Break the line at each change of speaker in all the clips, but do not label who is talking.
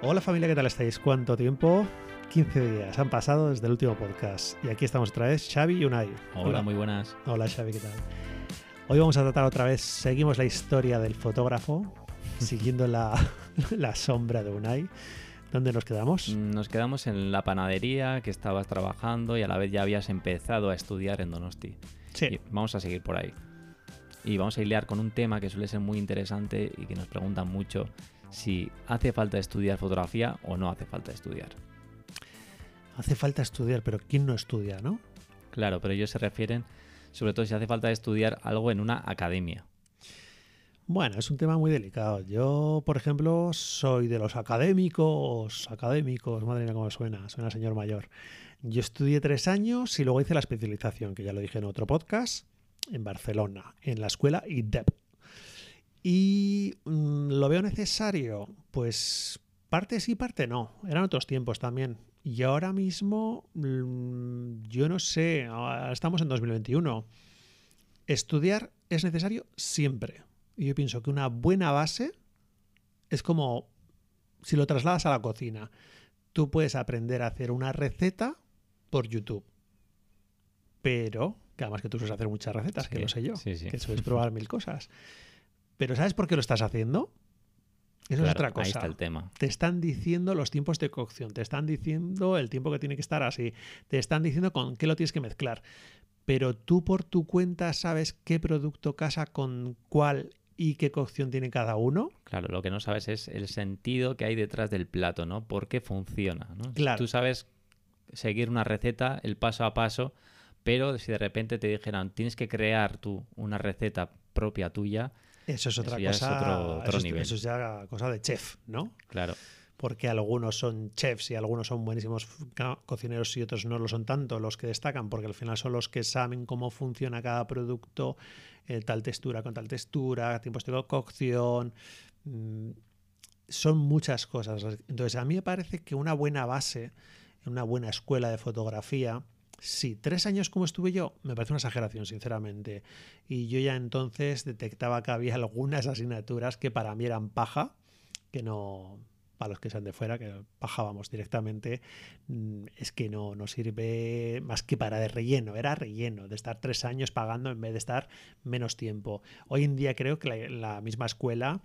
Hola familia, ¿qué tal estáis? ¿Cuánto tiempo? 15 días han pasado desde el último podcast y aquí estamos otra vez, Xavi y Unai.
Hola, muy buenas.
Hola Xavi, ¿qué tal? Hoy vamos a tratar otra vez, seguimos la historia del fotógrafo, siguiendo la, la sombra de Unai. ¿Dónde nos quedamos?
Nos quedamos en la panadería que estabas trabajando y a la vez ya habías empezado a estudiar en Donosti.
Sí.
Y vamos a seguir por ahí. Y vamos a hilear con un tema que suele ser muy interesante y que nos preguntan mucho si hace falta estudiar fotografía o no hace falta estudiar.
Hace falta estudiar, pero ¿quién no estudia, no?
Claro, pero ellos se refieren sobre todo si hace falta estudiar algo en una academia.
Bueno, es un tema muy delicado. Yo, por ejemplo, soy de los académicos, académicos, madre mía cómo suena, suena señor mayor. Yo estudié tres años y luego hice la especialización, que ya lo dije en otro podcast, en Barcelona, en la escuela IDEP. ¿Y mmm, lo veo necesario? Pues parte sí, parte no. Eran otros tiempos también. Y ahora mismo, mmm, yo no sé, estamos en 2021. Estudiar es necesario siempre. Y yo pienso que una buena base es como si lo trasladas a la cocina. Tú puedes aprender a hacer una receta por YouTube. Pero, que además que tú sueles hacer muchas recetas,
Sí,
que lo sé yo,
sí, sí.
que sueles probar mil cosas. Pero ¿sabes por qué lo estás haciendo? Eso es otra cosa.
Ahí está el tema.
Te están diciendo los tiempos de cocción, te están diciendo el tiempo que tiene que estar así, te están diciendo con qué lo tienes que mezclar. Pero tú por tu cuenta sabes qué producto casa con cuál y qué cocción tiene cada uno.
Claro, lo que no sabes es el sentido que hay detrás del plato, ¿no? ¿Por qué funciona? ¿no?
Claro.
Tú sabes seguir una receta, el paso a paso, pero si de repente te dijeran tienes que crear tú una receta propia tuya,
Eso es otra
Eso ya es
cosa.
otro- otro
eso, es-
nivel.
eso es ya cosa de chef, ¿no?
claro,
Porque algunos son chefs y algunos son buenísimos cocineros y otros no lo son tanto los que destacan, porque al final son los que saben cómo funciona cada producto, eh, tal textura con tal textura, tiempos de cocción. mm, son muchas cosas. Entonces, a mí me parece que una buena base, una buena escuela de fotografía, sí, tres años como estuve yo, me parece una exageración, sinceramente. Y yo ya entonces detectaba que había algunas asignaturas que para mí eran paja, que no, para los que sean de fuera, que bajábamos directamente, mm, es que no, no sirve más que para de relleno, era relleno, de estar tres años pagando en vez de estar menos tiempo. Hoy en día creo que la, la misma escuela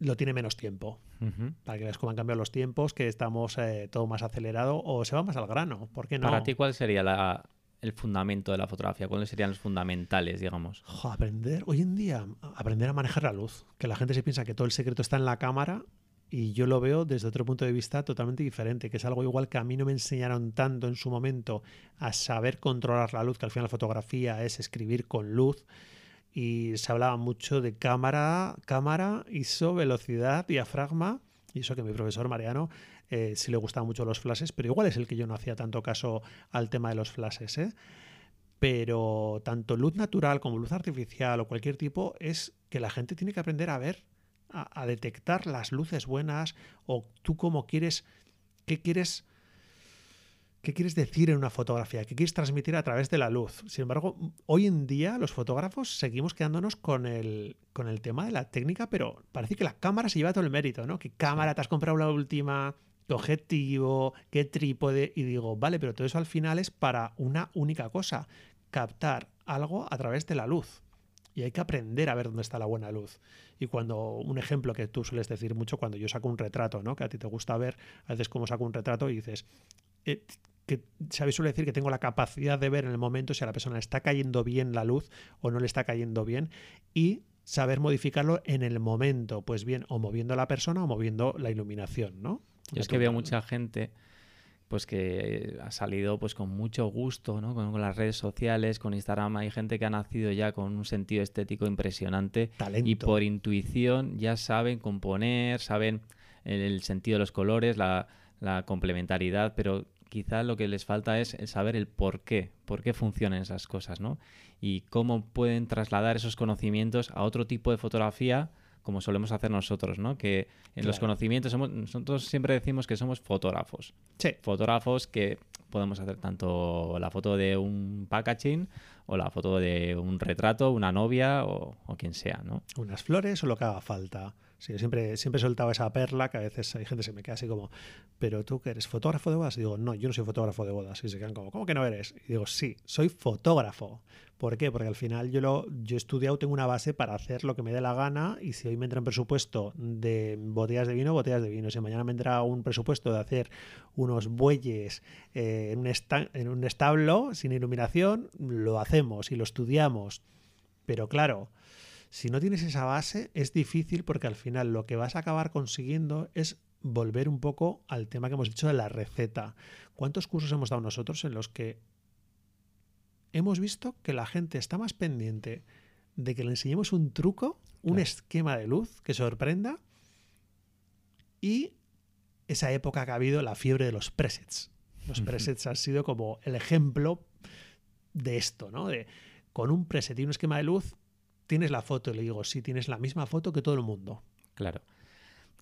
lo tiene menos tiempo,
Ujú.
para que veas cómo han cambiado los tiempos, que estamos eh, todo más acelerado o se va más al grano, ¿por qué no?
Para ti, ¿cuál sería la- el fundamento de la fotografía? ¿Cuáles serían los fundamentales, digamos?
Aprender, hoy en día, aprender a manejar la luz. Que la gente se piensa que todo el secreto está en la cámara y yo lo veo desde otro punto de vista totalmente diferente, que es algo igual que a mí no me enseñaron tanto en su momento a saber controlar la luz, que al final la fotografía es escribir con luz. Y se hablaba mucho de cámara, cámara, ISO, velocidad, diafragma. Y eso que mi profesor Mariano eh, sí le gustaban mucho los flashes, pero igual es el que yo no hacía tanto caso al tema de los flashes. ¿eh? pero tanto luz natural como luz artificial o cualquier tipo es que la gente tiene que aprender a ver, a, a detectar las luces buenas o tú cómo quieres, qué quieres, qué quieres decir en una fotografía, qué quieres transmitir a través de la luz. Sin embargo, hoy en día los fotógrafos seguimos quedándonos con el, con el tema de la técnica, pero parece que la cámara se lleva todo el mérito, ¿no? ¿Qué cámara te has comprado la última? ¿Qué objetivo? ¿Qué trípode? Y digo, vale, pero todo eso al final es para una única cosa, captar algo a través de la luz. Y hay que aprender a ver dónde está la buena luz. Y cuando, un ejemplo que tú sueles decir mucho cuando yo saco un retrato, ¿no? Que a ti te gusta ver, a veces como saco un retrato y dices, eh, que Xavi suele decir que tengo la capacidad de ver en el momento si a la persona le está cayendo bien la luz o no le está cayendo bien y saber modificarlo en el momento, pues bien, o moviendo a la persona o moviendo la iluminación, ¿no?
Yo es que veo mucha gente pues que ha salido pues con mucho gusto, ¿no? Con, con las redes sociales, con Instagram, hay gente que ha nacido ya con un sentido estético impresionante
Talento.
y por intuición ya saben componer, saben el, el sentido de los colores, la, la complementariedad, pero quizá lo que les falta es el saber el por qué, por qué funcionan esas cosas, ¿no? Y cómo pueden trasladar esos conocimientos a otro tipo de fotografía como solemos hacer nosotros, ¿no? Que en los conocimientos somos, nosotros siempre decimos que somos fotógrafos.
Sí.
Fotógrafos que podemos hacer tanto la foto de un packaging o la foto de un retrato, una novia o, o quien sea, ¿no?
Unas flores o lo que haga falta. Sí, yo siempre, siempre he soltado esa perla que a veces hay gente que se me queda así como, pero tú que eres fotógrafo de bodas. Y digo, no, yo no soy fotógrafo de bodas. Y se quedan como, ¿cómo que no eres? Y digo, sí, soy fotógrafo. ¿Por qué? Porque al final yo, lo, yo he estudiado, tengo una base para hacer lo que me dé la gana y si hoy me entra un presupuesto de botellas de vino, botellas de vino. Si mañana me entra un presupuesto de hacer unos bueyes eh, en un establo sin iluminación, lo hacemos y lo estudiamos. Pero claro, si no tienes esa base, es difícil porque al final lo que vas a acabar consiguiendo es volver un poco al tema que hemos dicho de la receta. ¿Cuántos cursos hemos dado nosotros en los que hemos visto que la gente está más pendiente de que le enseñemos un truco, un esquema de luz que sorprenda y esa época que ha habido la fiebre de los presets. Los presets han sido como el ejemplo de esto, ¿no? De con un preset y un esquema de luz tienes la foto. Y le digo, sí, tienes la misma foto que todo el mundo.
Claro.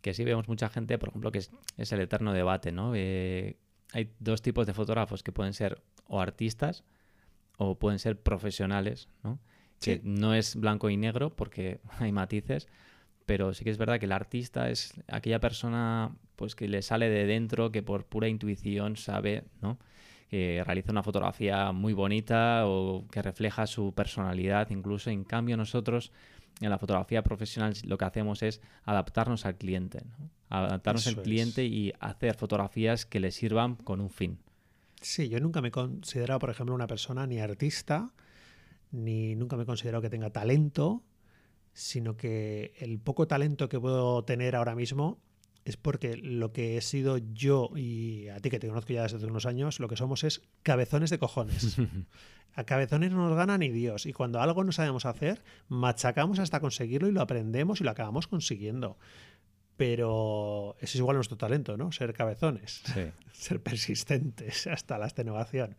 Que sí vemos mucha gente, por ejemplo, que es, el eterno debate, ¿no? Eh, hay dos tipos de fotógrafos que pueden ser o artistas o pueden ser profesionales, ¿no? Que no es blanco y negro porque hay matices, pero sí que es verdad que el artista es aquella persona pues que le sale de dentro, que por pura intuición sabe, ¿no? Que realiza una fotografía muy bonita o que refleja su personalidad. Incluso, en cambio, nosotros en la fotografía profesional lo que hacemos es adaptarnos al cliente, adaptarnos al cliente y hacer fotografías que le sirvan con un fin.
Sí, yo nunca me he considerado, por ejemplo, una persona ni artista, ni nunca me he considerado que tenga talento, sino que el poco talento que puedo tener ahora mismo es porque lo que he sido yo y a ti que te conozco ya desde hace unos años, lo que somos es cabezones de cojones. a cabezones no nos gana ni Dios. Y cuando algo no sabemos hacer, machacamos hasta conseguirlo y lo aprendemos y lo acabamos consiguiendo. Pero eso es igual nuestro talento, ¿no? Ser cabezones, ser persistentes hasta la extenuación.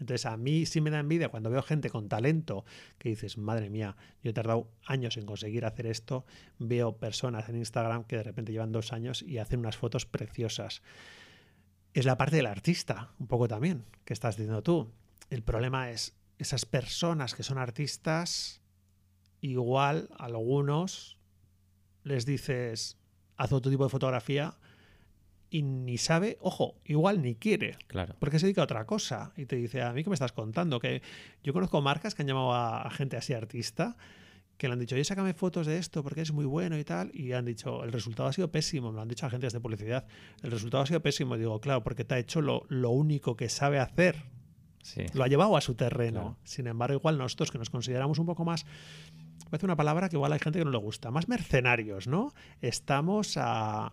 Entonces a mí sí me da envidia cuando veo gente con talento que dices, madre mía, yo he tardado años en conseguir hacer esto, veo personas en Instagram que de repente llevan dos años y hacen unas fotos preciosas. Es la parte del artista, un poco también, que estás diciendo tú. El problema es esas personas que son artistas, igual algunos les dices, haz otro tipo de fotografía y ni sabe, ojo, igual ni quiere.
Claro.
Porque se dedica a otra cosa. Y te dice, a mí que me estás contando, que yo conozco marcas que han llamado a, gente así artista que le han dicho, oye, sácame fotos de esto porque es muy bueno y tal, y han dicho, el resultado ha sido pésimo, me lo han dicho agentes de publicidad, el resultado ha sido pésimo, y digo, claro, porque te ha hecho lo, único que sabe hacer,
sí.
lo ha llevado a su terreno. Sin embargo, igual nosotros que nos consideramos un poco más, parece una palabra que igual hay gente que no le gusta, más mercenarios, ¿no? Estamos a,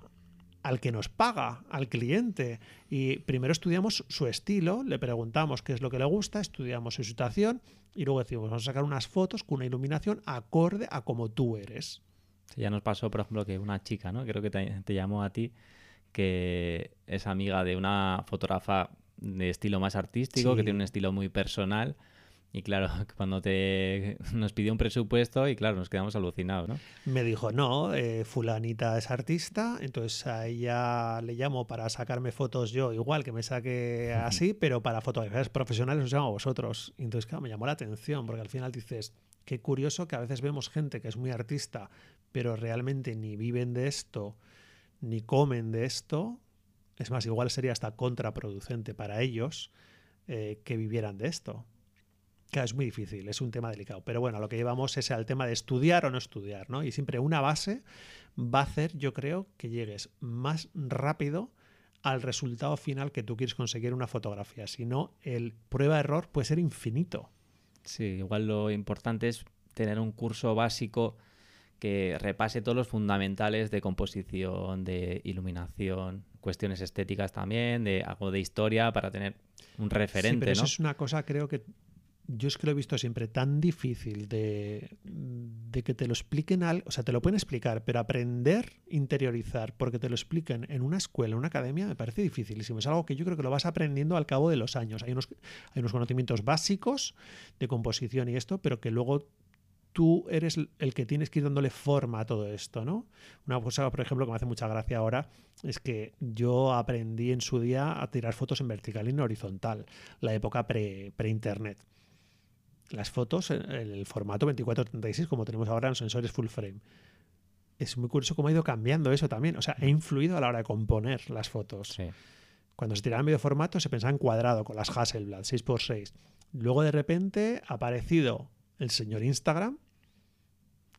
al que nos paga, al cliente. Y primero estudiamos su estilo, le preguntamos qué es lo que le gusta, estudiamos su situación y luego decimos, vamos a sacar unas fotos con una iluminación acorde a como tú eres.
ya nos pasó, por ejemplo, que una chica, ¿no? Creo que te, llamó a ti, que es amiga de una fotógrafa de estilo más artístico, que tiene un estilo muy personal y claro, cuando te nos pidió un presupuesto y claro, nos quedamos alucinados, ¿no?
Me dijo, no, eh, fulanita es artista, entonces a ella le llamo para sacarme fotos yo, igual que me saque así, pero para fotografías profesionales os llamo a vosotros. Y entonces, claro, me llamó la atención, porque al final dices, qué curioso que a veces vemos gente que es muy artista, pero realmente ni viven de esto, ni comen de esto. Es más, igual sería hasta contraproducente para ellos eh, que vivieran de esto. Claro, es muy difícil, es un tema delicado. Pero bueno, lo que llevamos es al tema de estudiar o no estudiar, ¿no? Y siempre una base va a hacer, yo creo, que llegues más rápido al resultado final que tú quieres conseguir en una fotografía. Si no, el prueba-error puede ser infinito.
Sí, igual lo importante es tener un curso básico que repase todos los fundamentales de composición, de iluminación, cuestiones estéticas también, de algo de historia para tener un referente. Sí,
pero
eso
es una cosa, creo que yo es que lo he visto siempre tan difícil de, que te lo expliquen, al, o sea, te lo pueden explicar, pero aprender, interiorizar, porque te lo expliquen en una escuela, en una academia, me parece dificilísimo. Es algo que yo creo que lo vas aprendiendo al cabo de los años. Hay unos, hay unos conocimientos básicos de composición y esto, pero que luego tú eres el que tienes que ir dándole forma a todo esto, ¿no? Una cosa, por ejemplo, que me hace mucha gracia ahora es que yo aprendí en su día a tirar fotos en vertical y en horizontal, la época pre-internet las fotos en el formato 24-36 como tenemos ahora en los sensores full frame. es muy curioso cómo ha ido cambiando eso también. O sea, ha influido a la hora de componer las fotos.
Sí.
Cuando se tiraba en medio formato se pensaba en cuadrado con las Hasselblad 6x6. Luego de repente ha aparecido el señor Instagram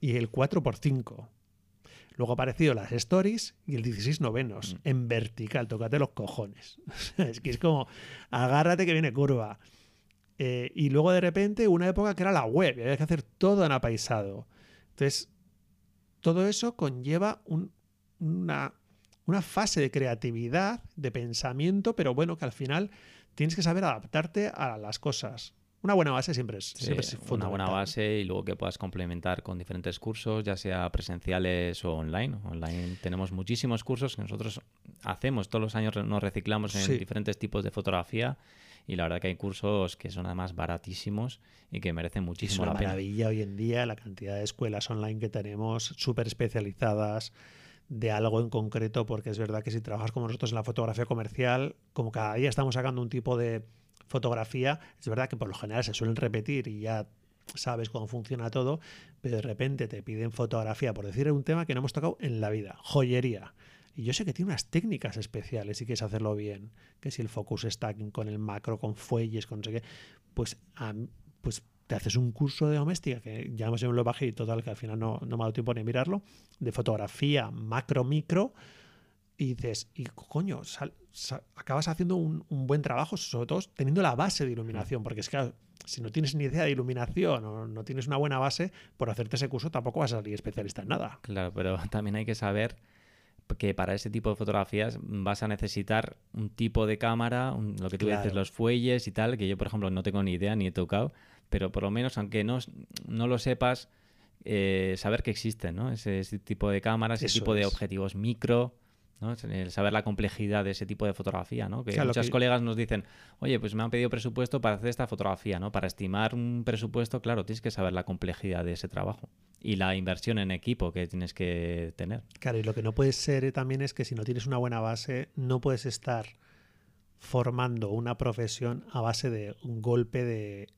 y el 4x5. Luego ha aparecido las stories y el 16 novenos
Mm.
en vertical. Tócate los cojones. es que es como, agárrate que viene curva. Eh, y luego de repente una época que era la web y había que hacer todo en apaisado. Entonces, todo eso conlleva un- una, una fase de creatividad, de pensamiento, pero bueno, que al final tienes que saber adaptarte a las cosas. Una buena base siempre es,
Sí,
siempre es
una buena
fundamental.
base y luego que puedas complementar con diferentes cursos, ya sea presenciales o online. Online tenemos muchísimos cursos que nosotros hacemos, todos los años nos reciclamos en
Sí.
diferentes tipos de fotografía y la verdad que hay cursos que son además baratísimos y que merecen
Es
muchísimo
una
la pena.
maravilla hoy en día la cantidad de escuelas online que tenemos, súper especializadas de algo en concreto, porque es verdad que si trabajas como nosotros en la fotografía comercial, como cada día estamos sacando un tipo de fotografía, es verdad que por lo general se suelen repetir y ya sabes cómo funciona todo, pero de repente te piden fotografía, por decir un tema que no hemos tocado en la vida, joyería. Y yo sé que tiene unas técnicas especiales si quieres hacerlo bien, que si el focus stacking con el macro, con fuelles, con no sé qué, pues, a pues te haces un curso de doméstica, que ya menos lo bajé y total, que al final no, no me ha dado tiempo ni a mirarlo, de fotografía macro, micro, y dices, y coño, sal- sa- acabas haciendo un, un buen trabajo, sobre todo teniendo la base de iluminación, porque es que si no tienes ni idea de iluminación o no tienes una buena base, por hacerte ese curso tampoco vas a salir especialista en nada.
Claro, pero también hay que saber que para ese tipo de fotografías vas a necesitar un tipo de cámara, un- lo que tú dices, los fuelles y tal, que yo, por ejemplo, no tengo ni idea ni he tocado, pero por lo menos, aunque no, no lo sepas, eh, saber que existen, ¿no? Ese, ese tipo de cámaras, ese
Eso
tipo de objetivos micro, ¿no? El saber la complejidad de ese tipo de fotografía, ¿no? Que
Claro, que-
colegas nos dicen, oye, pues me han pedido presupuesto para hacer esta fotografía, ¿no? Para estimar un presupuesto, claro, tienes que saber la complejidad de ese trabajo y la inversión en equipo que tienes que tener.
Claro, y lo que no puede ser eh, también es que si no tienes una buena base, no puedes estar formando una profesión a base de un golpe de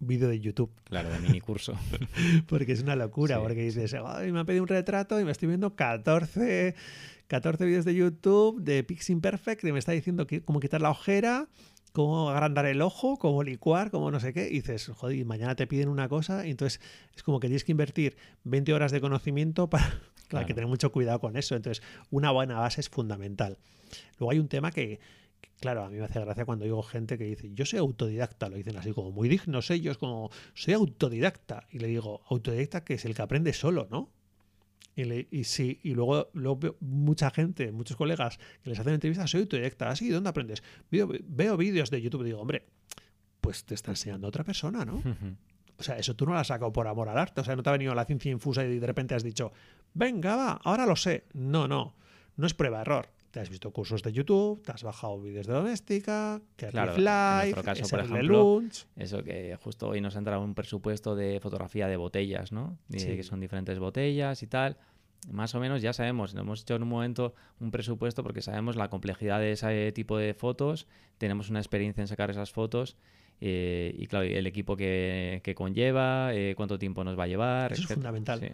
vídeo de YouTube.
Claro, de mini curso.
Porque es una locura,
Sí,
porque dices, "Ay, me han pedido un retrato y me estoy viendo 14, 14 vídeos de YouTube de Pix Imperfect y me está diciendo que, cómo quitar la ojera, cómo agrandar el ojo, cómo licuar, cómo no sé qué. Y dices, joder, y mañana te piden una cosa y entonces es como que tienes que invertir 20 horas de conocimiento para... Claro, hay que tener mucho cuidado con eso. Entonces, una buena base es fundamental. Luego hay un tema que, claro, a mí me hace gracia cuando digo gente que dice, yo soy autodidacta, lo dicen así como muy dignos ellos, como soy autodidacta. Y le digo, autodidacta que es el que aprende solo, ¿no? Y, le- y sí, y luego, luego veo mucha gente, muchos colegas que les hacen entrevistas, soy autodidacta, así, ¿dónde aprendes? Veo, veo vídeos de YouTube, digo, hombre, pues te está enseñando otra persona, ¿no? O sea, eso tú no lo has sacado por amor al arte. O sea, no te ha venido la ciencia infusa y de repente has dicho, venga, va, ahora lo sé. No, no. No es prueba-error. Te has visto cursos de YouTube, te has bajado vídeos de doméstica, que
Claro, en
Live,
nuestro caso, por ejemplo,
Lunch.
Eso que justo hoy nos ha entrado un presupuesto de fotografía de botellas, ¿no?
Sí.
Que son diferentes botellas y tal. Más o menos ya sabemos, hemos hecho en un momento un presupuesto porque sabemos la complejidad de ese tipo de fotos, tenemos una experiencia en sacar esas fotos eh, y claro, el equipo que, que conlleva, eh, cuánto tiempo nos va a llevar.
Eso es fundamental.
Sí.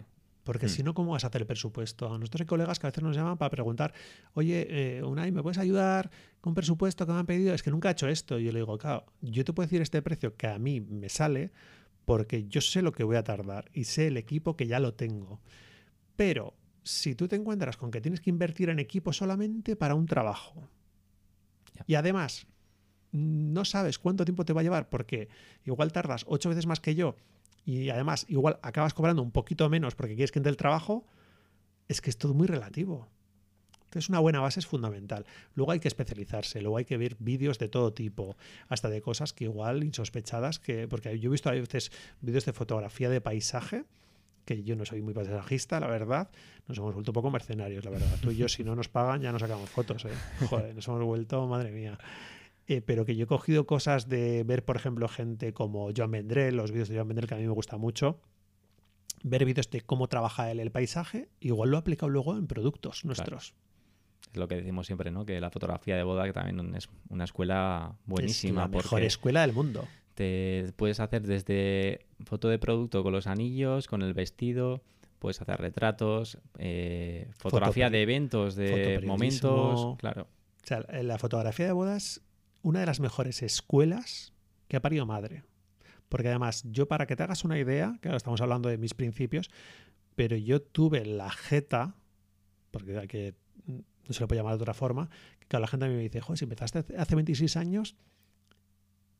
Porque
Mm.
si no, ¿cómo vas a hacer el presupuesto? A nosotros hay colegas que a veces nos llaman para preguntar, oye, eh, Unai, ¿me puedes ayudar con presupuesto que me han pedido? Es que nunca he hecho esto. Y yo le digo, claro, yo te puedo decir este precio que a mí me sale porque yo sé lo que voy a tardar y sé el equipo que ya lo tengo. Pero si tú te encuentras con que tienes que invertir en equipo solamente para un trabajo y además no sabes cuánto tiempo te va a llevar porque igual tardas ocho veces más que yo y además igual acabas cobrando un poquito menos porque quieres que entre el trabajo, es que es todo muy relativo. Entonces una buena base es fundamental. Luego hay que especializarse, luego hay que ver vídeos de todo tipo, hasta de cosas que igual insospechadas, que porque yo he visto a veces vídeos de fotografía de paisaje, que yo no soy muy paisajista, la verdad, nos hemos vuelto un poco mercenarios, la verdad. Tú y yo si no nos pagan ya no sacamos fotos, ¿eh? Joder, nos hemos vuelto, madre mía. Eh, pero que yo he cogido cosas de ver, por ejemplo, gente como Joan Vendrell, los vídeos de Joan Vendrell que a mí me gusta mucho, ver vídeos de cómo trabaja él el paisaje, igual lo he aplicado luego en productos nuestros.
Es lo que decimos siempre, ¿no? Que la fotografía de boda que también es una escuela buenísima.
es la mejor escuela del mundo.
te puedes hacer desde foto de producto con los anillos, con el vestido, puedes hacer retratos, eh, fotografía de eventos, de momentos, claro.
O sea, la fotografía de bodas, una de las mejores escuelas que ha parido madre. Porque además, yo para que te hagas una idea, claro, estamos hablando de mis principios, pero yo tuve la jeta, porque hay que, no se lo puede llamar de otra forma, que claro, la gente a mí me dice, joder, si empezaste hace 26 años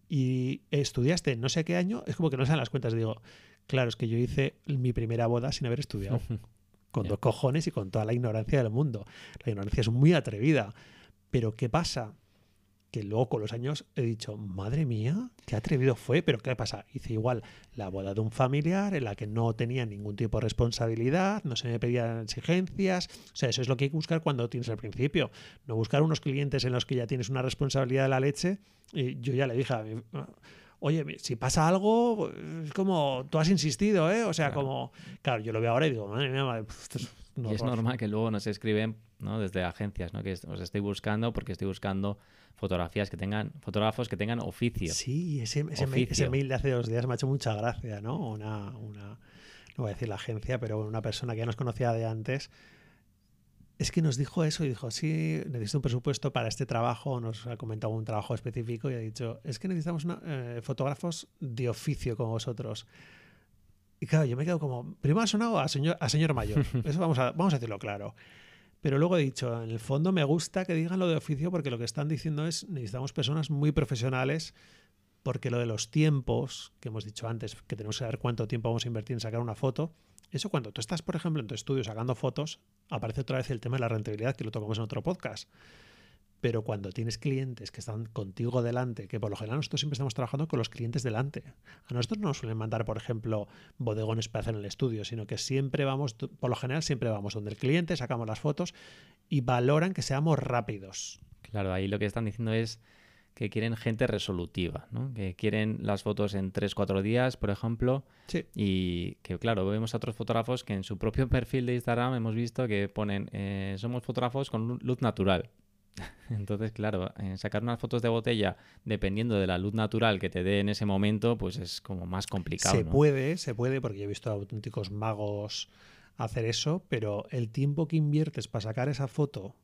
y estudiaste no sé qué año, es como que no sean las cuentas. Digo, claro, es que yo hice mi primera boda sin haber estudiado, con dos cojones y con toda la ignorancia del mundo. La ignorancia es muy atrevida. Pero ¿qué pasa? Que luego con los años he dicho, madre mía, qué atrevido fue, pero ¿qué pasa? Hice igual la boda de un familiar en la que no tenía ningún tipo de responsabilidad, no se me pedían exigencias. O sea, eso es lo que hay que buscar cuando tienes al principio. No buscar unos clientes en los que ya tienes una responsabilidad de la leche. Y yo ya le dije a mi, oye, si pasa algo, es como tú has insistido, ¿eh? O sea,
Claro.
como, claro, yo lo veo ahora y digo, madre mía, madre, es un
Y es
horror".
normal que luego nos escriben ¿no? desde agencias, ¿no? que os estoy buscando porque estoy buscando fotografías que tengan, fotógrafos que tengan oficio.
Sí, ese, ese, mail, ese
Oficio.
mail de hace dos días me ha hecho mucha gracia, ¿no? Una, una, no voy a decir la agencia, pero una persona que ya nos conocía de antes, es que nos dijo eso y dijo, sí, necesito un presupuesto para este trabajo, nos ha comentado un trabajo específico y ha dicho, es que necesitamos una- eh, fotógrafos de oficio como vosotros. Y claro, yo me quedo como, primero ha sonado a señor, a señor mayor, eso vamos a, vamos a decirlo claro. Pero luego he dicho, en el fondo me gusta que digan lo de oficio porque lo que están diciendo es necesitamos personas muy profesionales porque lo de los tiempos, que hemos dicho antes, que tenemos que saber cuánto tiempo vamos a invertir en sacar una foto, eso cuando tú estás, por ejemplo, en tu estudio sacando fotos, aparece otra vez el tema de la rentabilidad, que lo tocamos en otro podcast. Pero cuando tienes clientes que están contigo delante, que por lo general nosotros siempre estamos trabajando con los clientes delante. A nosotros no nos suelen mandar, por ejemplo, bodegones para hacer en el estudio, sino que siempre vamos, por lo general siempre vamos donde el cliente, sacamos las fotos y valoran que seamos rápidos.
Claro, ahí lo que están diciendo es que quieren gente resolutiva, ¿no? que quieren las fotos en 3-4 días, por ejemplo,
Sí.
y que claro, vemos a otros fotógrafos que en su propio perfil de Instagram hemos visto que ponen, eh, somos fotógrafos con lu- luz natural. Entonces, claro, eh, sacar unas fotos de botella dependiendo de la luz natural que te dé en ese momento, pues es como más complicado.
Se
¿no?
puede, se puede, porque yo he visto auténticos magos hacer eso, pero el tiempo que inviertes para sacar esa foto,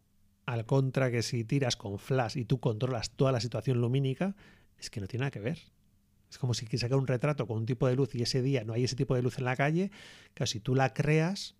al contra que si tiras con flash y tú controlas toda la situación lumínica, es que no tiene nada que ver. Es como si quieres sacar un retrato con un tipo de luz y ese día no hay ese tipo de luz en la calle, que si tú la creas,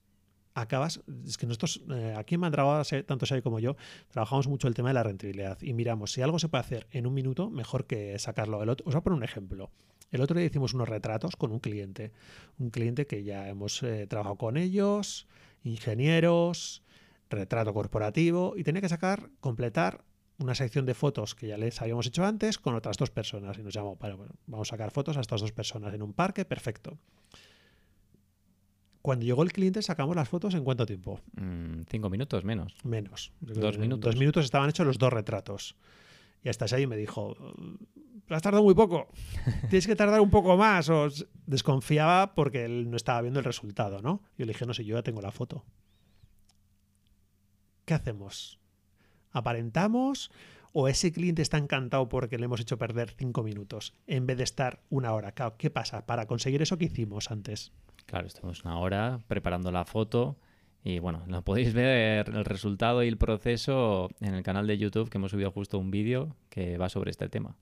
acabas. Es que nosotros, eh, aquí en Mandragora, tanto Xavi como yo, trabajamos mucho el tema de la rentabilidad y miramos si algo se puede hacer en un minuto, mejor que sacarlo. El otro, os voy a poner un ejemplo. El otro día hicimos unos retratos con un cliente, un cliente que ya hemos eh, trabajado con ellos, ingenieros, retrato corporativo, y tenía que sacar, completar una sección de fotos que ya les habíamos hecho antes con otras dos personas. Y nos llamó, "Vale, bueno, vamos a sacar fotos a estas dos personas en un parque, perfecto. Cuando llegó el cliente sacamos las fotos en cuánto tiempo?
Mm, cinco minutos menos.
Menos.
Dos minutos.
Dos minutos estaban hechos los dos retratos. Y hasta ahí me dijo, has tardado muy poco, tienes que tardar un poco más. O desconfiaba porque él no estaba viendo el resultado, ¿no? Yo le dije, no sé, yo ya tengo la foto. ¿Qué hacemos? ¿Aparentamos o ese cliente está encantado porque le hemos hecho perder cinco minutos en vez de estar una hora? ¿Qué pasa? Para conseguir eso que hicimos antes.
Claro, estamos una hora preparando la foto y bueno, lo podéis ver el resultado y el proceso en el canal de YouTube que hemos subido justo un vídeo que va sobre este tema.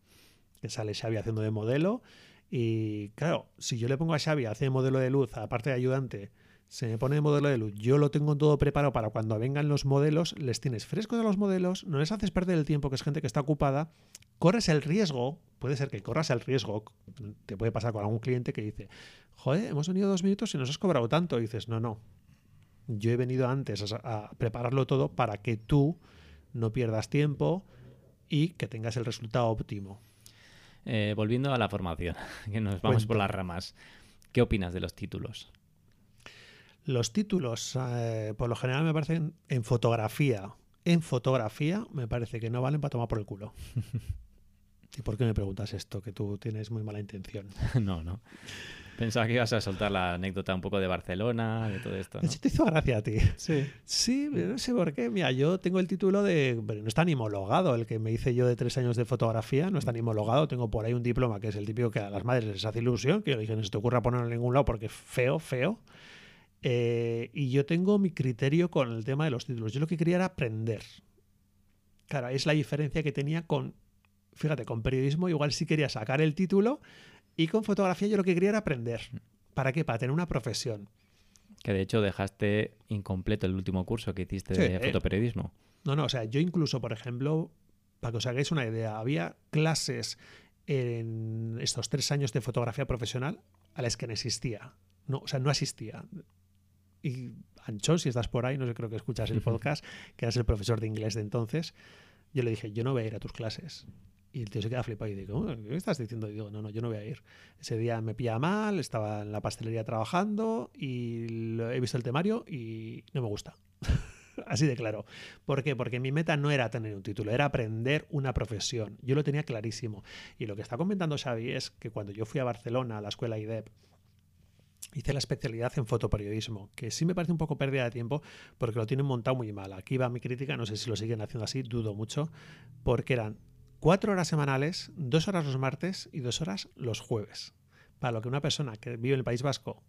que sale Xavi haciendo de modelo. Y claro, si yo le pongo a Xavi a hacer modelo de luz, aparte de ayudante, se me pone de modelo de luz, yo lo tengo todo preparado para cuando vengan los modelos, les tienes frescos a los modelos, no les haces perder el tiempo, que es gente que está ocupada, corres el riesgo, puede ser que corras el riesgo, te puede pasar con algún cliente que dice, joder, hemos venido dos minutos y nos has cobrado tanto, y dices, no, no, yo he venido antes a, a prepararlo todo para que tú no pierdas tiempo y que tengas el resultado óptimo.
Eh, volviendo a la formación, que nos vamos por las ramas. ¿Qué opinas de los títulos?
Los títulos, eh, por lo general, me parecen en fotografía. En fotografía, me parece que no valen para tomar por el culo. ¿Y por qué me preguntas esto? Que tú tienes muy mala intención.
no, no. Pensaba que ibas a soltar la anécdota un poco de Barcelona, de todo esto. ¿no?
¿Sí te hizo gracia a ti?
Sí.
Sí, pero no sé por qué. Mira, yo tengo el título de. Pero no está ni homologado. El que me hice yo de tres años de fotografía no está ni homologado. Tengo por ahí un diploma que es el típico que a las madres les hace ilusión. Que yo le dije, no se te ocurra ponerlo en ningún lado porque es feo, feo. Eh, y yo tengo mi criterio con el tema de los títulos. Yo lo que quería era aprender. Claro, es la diferencia que tenía con, fíjate, con periodismo igual sí quería sacar el título y con fotografía yo lo que quería era aprender. ¿Para qué? Para tener una profesión.
Que de hecho dejaste incompleto el último curso que hiciste de fotoperiodismo.
No, no, o sea, yo incluso, por ejemplo, para que os hagáis una idea, había clases en estos tres años de fotografía profesional a las que no existía. No, o sea, no asistía. Y Ancho, si estás por ahí, no sé, creo que escuchas el podcast, que eras el profesor de inglés de entonces, yo le dije, yo no voy a ir a tus clases. Y el tío se queda flipado y dice, ¿qué estás diciendo? Y digo, no, no, yo no voy a ir. Ese día me pilla mal, estaba en la pastelería trabajando y he visto el temario y no me gusta. Así de claro. ¿Por qué? Porque mi meta no era tener un título, era aprender una profesión. Yo lo tenía clarísimo. Y lo que está comentando Xavi es que cuando yo fui a Barcelona, a la escuela IDEP, hice la especialidad en fotoperiodismo, que sí me parece un poco pérdida de tiempo porque lo tienen montado muy mal. Aquí va mi crítica, no sé si lo siguen haciendo así, dudo mucho, porque eran cuatro horas semanales, dos horas los martes y dos horas los jueves. Para lo que una persona que vive en el País Vasco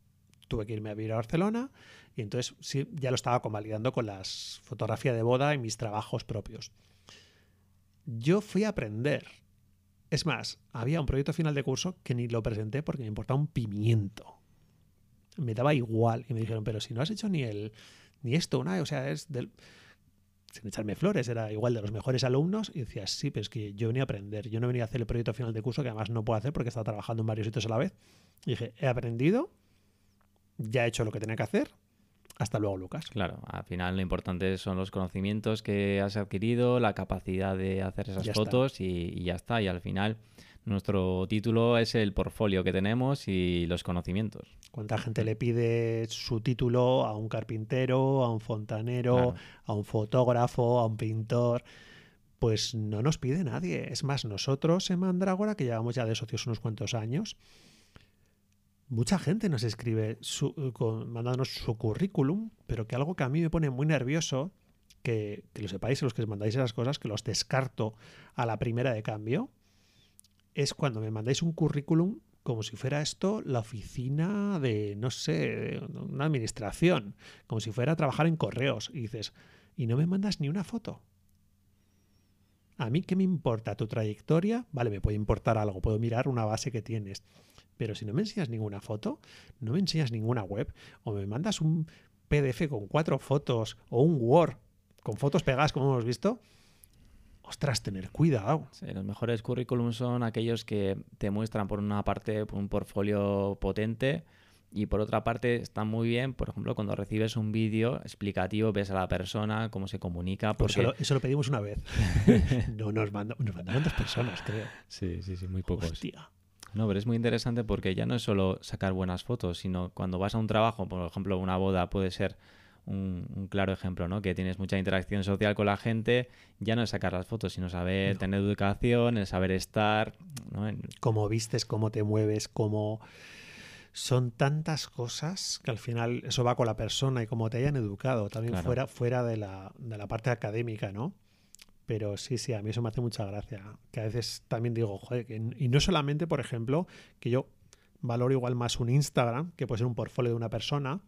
tuve que irme a vivir a Barcelona y entonces sí, ya lo estaba convalidando con las fotografías de boda y mis trabajos propios. Yo fui a aprender. Es más, había un proyecto final de curso que ni lo presenté porque me importaba un pimiento me daba igual. Y me dijeron, pero si no has hecho ni el ni esto, una, o sea, es del sin echarme flores, era igual de los mejores alumnos y decía, sí, pero es que yo venía a aprender, yo no venía a hacer el proyecto final de curso que además no puedo hacer porque estaba trabajando en varios sitios a la vez. Y dije, he aprendido, ya he hecho lo que tenía que hacer, hasta luego, Lucas.
Claro, al final lo importante son los conocimientos que has adquirido, la capacidad de hacer esas fotos y, y, ya está. Y al final nuestro título es el portfolio que tenemos y los conocimientos.
¿Cuánta gente le pide su título a un carpintero, a un fontanero, a un fotógrafo, a un pintor? Pues no nos pide nadie. Es más, nosotros en Mandrágora, que llevamos ya de socios unos cuantos años, mucha gente nos escribe mandándonos su currículum, pero que algo que a mí me pone muy nervioso, que, que lo sepáis los que mandáis esas cosas, que los descarto a la primera de cambio, es cuando me mandáis un currículum como si fuera esto la oficina de, no sé, una administración, como si fuera a trabajar en correos. Y dices, y no me mandas ni una foto. A mí, ¿qué me importa tu trayectoria? Vale, me puede importar algo, puedo mirar una base que tienes. Pero si no me enseñas ninguna foto, no me enseñas ninguna web, o me mandas un PDF con cuatro fotos, o un Word con fotos pegadas, como hemos visto, ostras, tener cuidado.
Sí, los mejores currículums son aquellos que te muestran por una parte un portfolio potente y por otra parte están muy bien, por ejemplo, cuando recibes un vídeo explicativo, ves a la persona, cómo se comunica.
Pues porque... eso, lo, pedimos una vez. no nos, mandó, nos mandaron dos personas, creo.
Sí, sí, sí, muy pocos.
Hostia.
No, pero es muy interesante porque ya no es solo sacar buenas fotos, sino cuando vas a un trabajo, por ejemplo, una boda puede ser un, claro ejemplo, ¿no? Que tienes mucha interacción social con la gente, ya no es sacar las fotos, sino saber tener educación, el saber estar, ¿no?
Cómo vistes, cómo te mueves, cómo... Son tantas cosas que al final eso va con la persona y cómo te hayan educado, también fuera, fuera de, la, de la parte académica, ¿no? Pero sí, sí, a mí eso me hace mucha gracia. Que a veces también digo, joder, y no solamente, por ejemplo, que yo valoro igual más un Instagram, que puede ser un portfolio de una persona,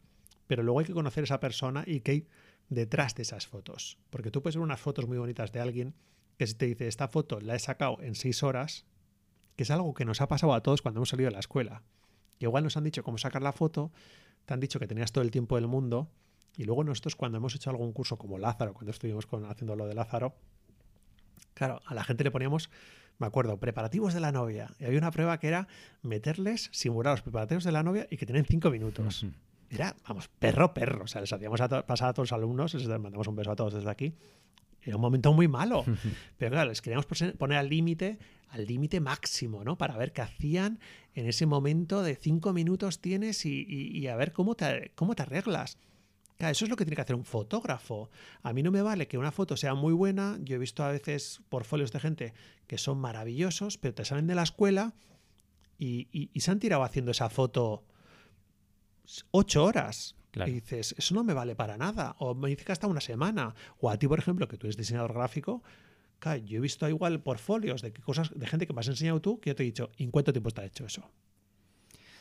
pero luego hay que conocer a esa persona y qué hay detrás de esas fotos. Porque tú puedes ver unas fotos muy bonitas de alguien que si te dice, esta foto la he sacado en seis horas, que es algo que nos ha pasado a todos cuando hemos salido de la escuela. Que igual nos han dicho cómo sacar la foto, te han dicho que tenías todo el tiempo del mundo, y luego nosotros cuando hemos hecho algún curso como Lázaro, cuando estuvimos haciendo lo de Lázaro, claro, a la gente le poníamos, me acuerdo, preparativos de la novia. Y había una prueba que era meterles, simular los preparativos de la novia y que tienen cinco minutos era, vamos, perro, perro. O sea, les hacíamos pasar a todos los alumnos, les mandamos un beso a todos desde aquí. Era un momento muy malo. Pero claro, les queríamos poner al límite, al límite máximo, ¿no? Para ver qué hacían en ese momento de cinco minutos tienes y, a ver cómo te, cómo te arreglas. Claro, eso es lo que tiene que hacer un fotógrafo. A mí no me vale que una foto sea muy buena. Yo he visto a veces portfolios de gente que son maravillosos, pero te salen de la escuela y, y se han tirado haciendo esa foto ocho horas. Y dices, eso no me vale para nada. O me dice que hasta una semana. O a ti, por ejemplo, que tú eres diseñador gráfico, yo he visto igual portfolios de cosas de gente que me has enseñado tú que yo te he dicho, ¿en cuánto tiempo está hecho eso?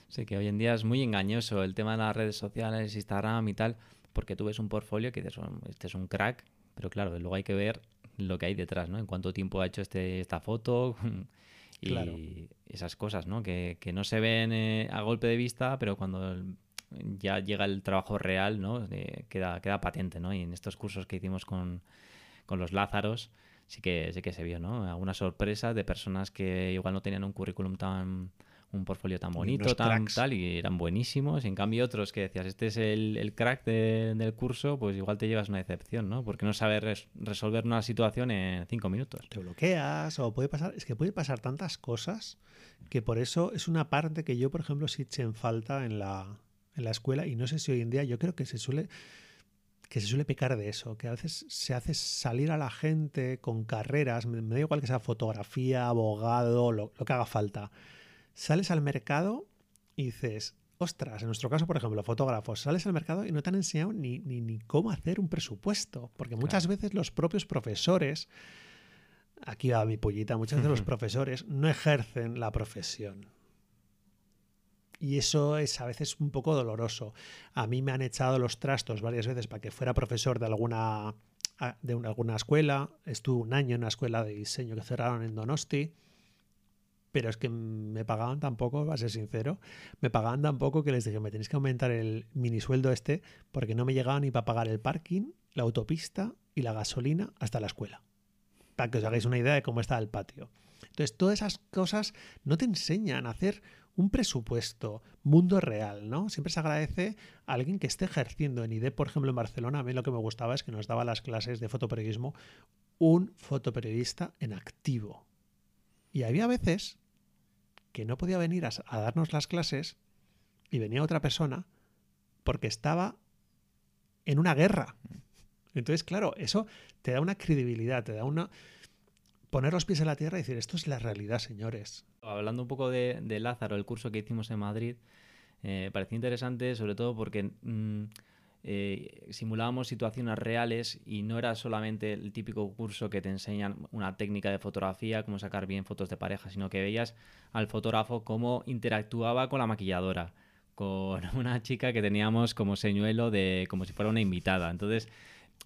Sí, que hoy en día es muy engañoso el tema de las redes sociales, Instagram y tal, porque tú ves un portfolio que dices, "Oh, este es un crack, pero claro, luego hay que ver lo que hay detrás, ¿no? En cuánto tiempo ha hecho este, esta foto y
Claro.
esas cosas, ¿no? Que, que no se ven eh, a golpe de vista, pero cuando ya llega el trabajo real, ¿no? Eh, queda, queda patente, ¿no? Y en estos cursos que hicimos con, con los Lázaros, sí que, sí que se vio, ¿no? Alguna sorpresa de personas que igual no tenían un currículum tan, un portfolio tan bonito, tan
cracks.
tal, y eran buenísimos. Y en cambio otros que decías, este es el, el crack de- del curso, pues igual te llevas una decepción, ¿no? Porque no sabes res- resolver una situación en cinco minutos.
te bloqueas o puede pasar, es que puede pasar tantas cosas que por eso es una parte que yo, por ejemplo, sí eché en falta en la, en la escuela y no sé si hoy en día yo creo que se suele que se suele pecar de eso, que a veces se hace salir a la gente con carreras, me, me da igual que sea fotografía, abogado, lo, lo que haga falta. Sales al mercado y dices, ostras, en nuestro caso, por ejemplo, fotógrafos, sales al mercado y no te han enseñado ni, ni, ni cómo hacer un presupuesto, porque muchas veces los propios profesores aquí va mi pollita, muchas veces los profesores no ejercen la profesión. Y eso es a veces un poco doloroso. A mí me han echado los trastos varias veces para que fuera profesor de alguna, a- de una- alguna escuela. Estuve un año en una escuela de diseño que cerraron en Donosti. Pero es que me pagaban tan poco, va a ser sincero, me pagaban tan poco que les dije, me tenéis que aumentar el minisueldo este porque no me llegaba ni para pagar el parking, la autopista y la gasolina hasta la escuela para que os hagáis una idea de cómo está el patio. Entonces, todas esas cosas no te enseñan a hacer un presupuesto, mundo real, ¿no? Siempre se agradece a alguien que esté ejerciendo en IDE, por ejemplo, en Barcelona. A mí lo que me gustaba es que nos daba las clases de fotoperiodismo un fotoperiodista en activo. Y había veces que no podía venir a, a darnos las clases y venía otra persona porque estaba en una guerra. Entonces, claro, eso te da una credibilidad, te da una... poner los pies en la tierra y decir, esto es la realidad, señores.
Hablando un poco de, Lázaro, el curso que hicimos en Madrid, eh, parecía interesante sobre todo porque mm, eh, simulábamos situaciones reales y no era solamente el típico curso que te enseñan una técnica de fotografía, cómo sacar bien fotos de pareja, sino que veías al fotógrafo cómo interactuaba con la maquilladora, con una chica que teníamos como señuelo de como si fuera una invitada. Entonces,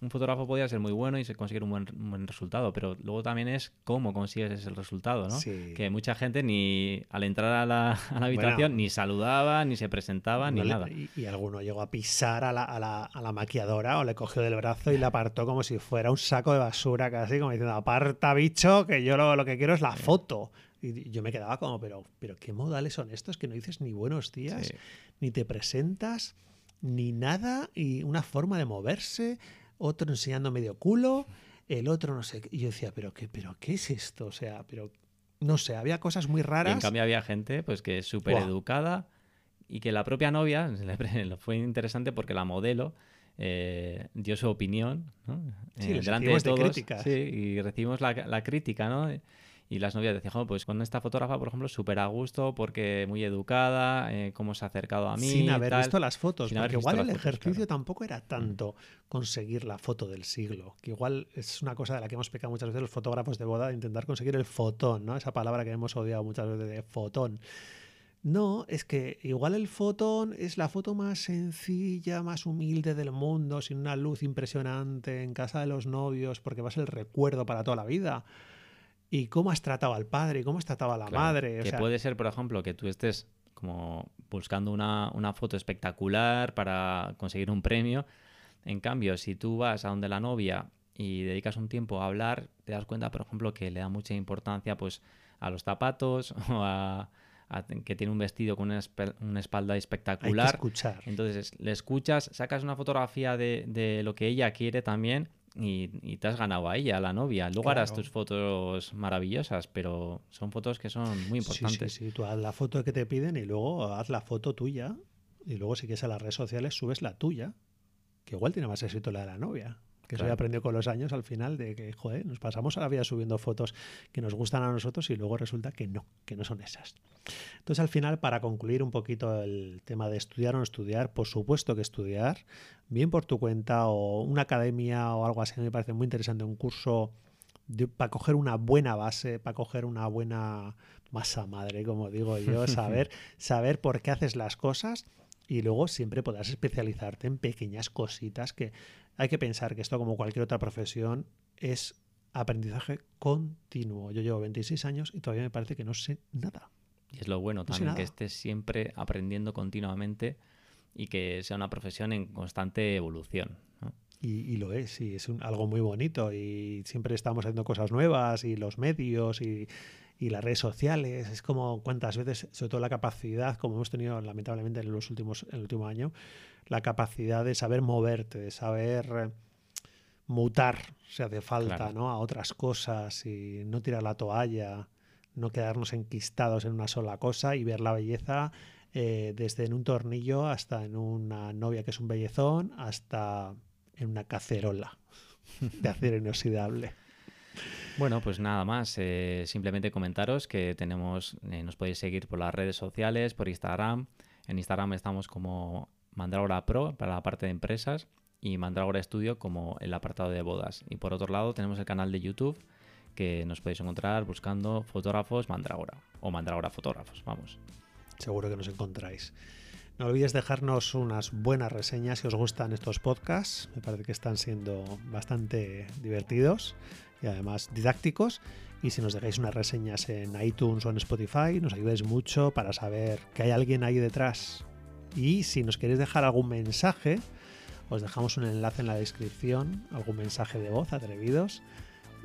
un fotógrafo podía ser muy bueno y se conseguir un buen, un buen resultado, pero luego también es cómo consigues ese resultado, ¿no?
Sí.
Que mucha gente ni al entrar a la, a la habitación
Bueno.
ni saludaba, ni se presentaba, ni
le-
nada.
Y, y alguno llegó a pisar a la, a, la, a la maquilladora o le cogió del brazo y la apartó como si fuera un saco de basura, casi como diciendo, aparta bicho, que yo lo, lo que quiero es la foto. Y yo me quedaba como, pero, pero ¿qué modales son estos que no dices ni buenos días,
Sí.
ni te presentas, ni nada, y una forma de moverse, otro enseñando medio culo, el otro no sé. Y yo decía, pero qué, pero qué es esto? O sea, pero no sé, había cosas muy
Y
raras.
en cambio había gente pues que es súper educada y que la propia novia fue interesante porque la modelo eh, dio su opinión ¿no?
Sí,
Eh, delante de
de
todos
críticas.
sí, y recibimos la, la crítica ¿no? Y las novias decían "Jo, pues con esta fotógrafa por ejemplo súper a gusto porque muy educada eh, cómo se ha acercado a mí
sin haber
tal".
visto las fotos,
Sin
porque igual el
fotos,
ejercicio
claro.
tampoco era tanto conseguir la foto del siglo, que igual es una cosa de la que hemos pecado muchas veces los fotógrafos de boda, de intentar conseguir el fotón, ¿no? Esa palabra que hemos odiado muchas veces de fotón. No, es que igual el fotón es la foto más sencilla, más humilde del mundo, sin una luz impresionante en casa de los novios, porque va a ser el recuerdo para toda la vida. Y cómo has tratado al padre, cómo has tratado a la
Claro,
madre. o
que
sea,
puede ser, por ejemplo, que tú estés como buscando una, una foto espectacular para conseguir un premio. En cambio, si tú vas a donde la novia y dedicas un tiempo a hablar, te das cuenta, por ejemplo, que le da mucha importancia pues a los zapatos o a, a que tiene un vestido con una, espe- una espalda
hay que
espectacular.
escuchar.
Entonces le escuchas, sacas una fotografía de, de lo que ella quiere también y, y te has ganado a ella, a la novia. Luego harás
Claro.
tus fotos maravillosas, pero son fotos que son muy importantes.
Sí, sí, sí. Tú haz la foto que te piden y luego haz la foto tuya. Y luego, si quieres a las redes sociales, subes la tuya. Que igual tiene más éxito la de la novia. Que eso
Claro.
ya aprendió con los años al final de que, joder, nos pasamos a la vida subiendo fotos que nos gustan a nosotros y luego resulta que no, que no son esas. Entonces, al final, para concluir un poquito el tema de estudiar o no estudiar, por supuesto que estudiar, bien por tu cuenta o una academia o algo así, me parece muy interesante, un curso para coger una buena base, para coger una buena masa madre, como digo yo, saber, saber por qué haces las cosas y luego siempre podrás especializarte en pequeñas cositas que hay que pensar que esto como cualquier otra profesión es aprendizaje continuo. Yo llevo 26 años y todavía me parece que no sé nada.
Y es lo bueno también, que estés siempre aprendiendo continuamente y que sea una profesión en constante evolución.
Y, lo es, y es algo muy bonito y siempre estamos haciendo cosas nuevas y los medios y, las redes sociales, es como cuántas veces, sobre todo la capacidad, como hemos tenido lamentablemente en los últimos, en el último año, la capacidad de saber moverte, de saber eh, mutar si hace falta, ¿no? A otras cosas y no tirar la toalla, no quedarnos enquistados en una sola cosa y ver la belleza eh, desde en un tornillo hasta en una novia que es un bellezón, hasta en una cacerola de acero inoxidable.
Bueno, pues nada más. Eh, simplemente comentaros que tenemos, eh, nos podéis seguir por las redes sociales, por Instagram. En Instagram estamos como Mandragora Pro para la parte de empresas y Mandragora Studio como el apartado de bodas. Y por otro lado tenemos el canal de YouTube que nos podéis encontrar buscando fotógrafos Mandragora o Mandragora fotógrafos, vamos.
Seguro que nos encontráis. No olvides dejarnos unas buenas reseñas si os gustan estos podcasts. Me parece que están siendo bastante divertidos y además didácticos. Y si nos dejáis unas reseñas en iTunes o en Spotify, nos ayudáis mucho para saber que hay alguien ahí detrás. Y si nos queréis dejar algún mensaje, os dejamos un enlace en la descripción, algún mensaje de voz, atrevidos.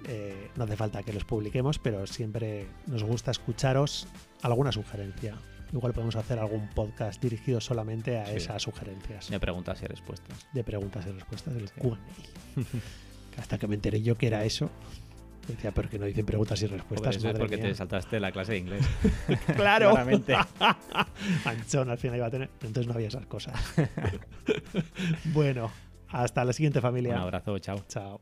Eh, no hace falta que los publiquemos, pero siempre nos gusta escucharos alguna sugerencia. Igual podemos hacer algún podcast dirigido solamente a esas sugerencias.
De preguntas y respuestas.
De preguntas y respuestas del QA. Hasta que me enteré yo que era eso. Decía, pero que no dicen preguntas y respuestas.
Pues es porque te saltaste la clase de inglés.
claro. Claramente. Anchón al final iba a tener. Entonces no había esas cosas. bueno, hasta la siguiente familia.
Un abrazo, chao.
Chao.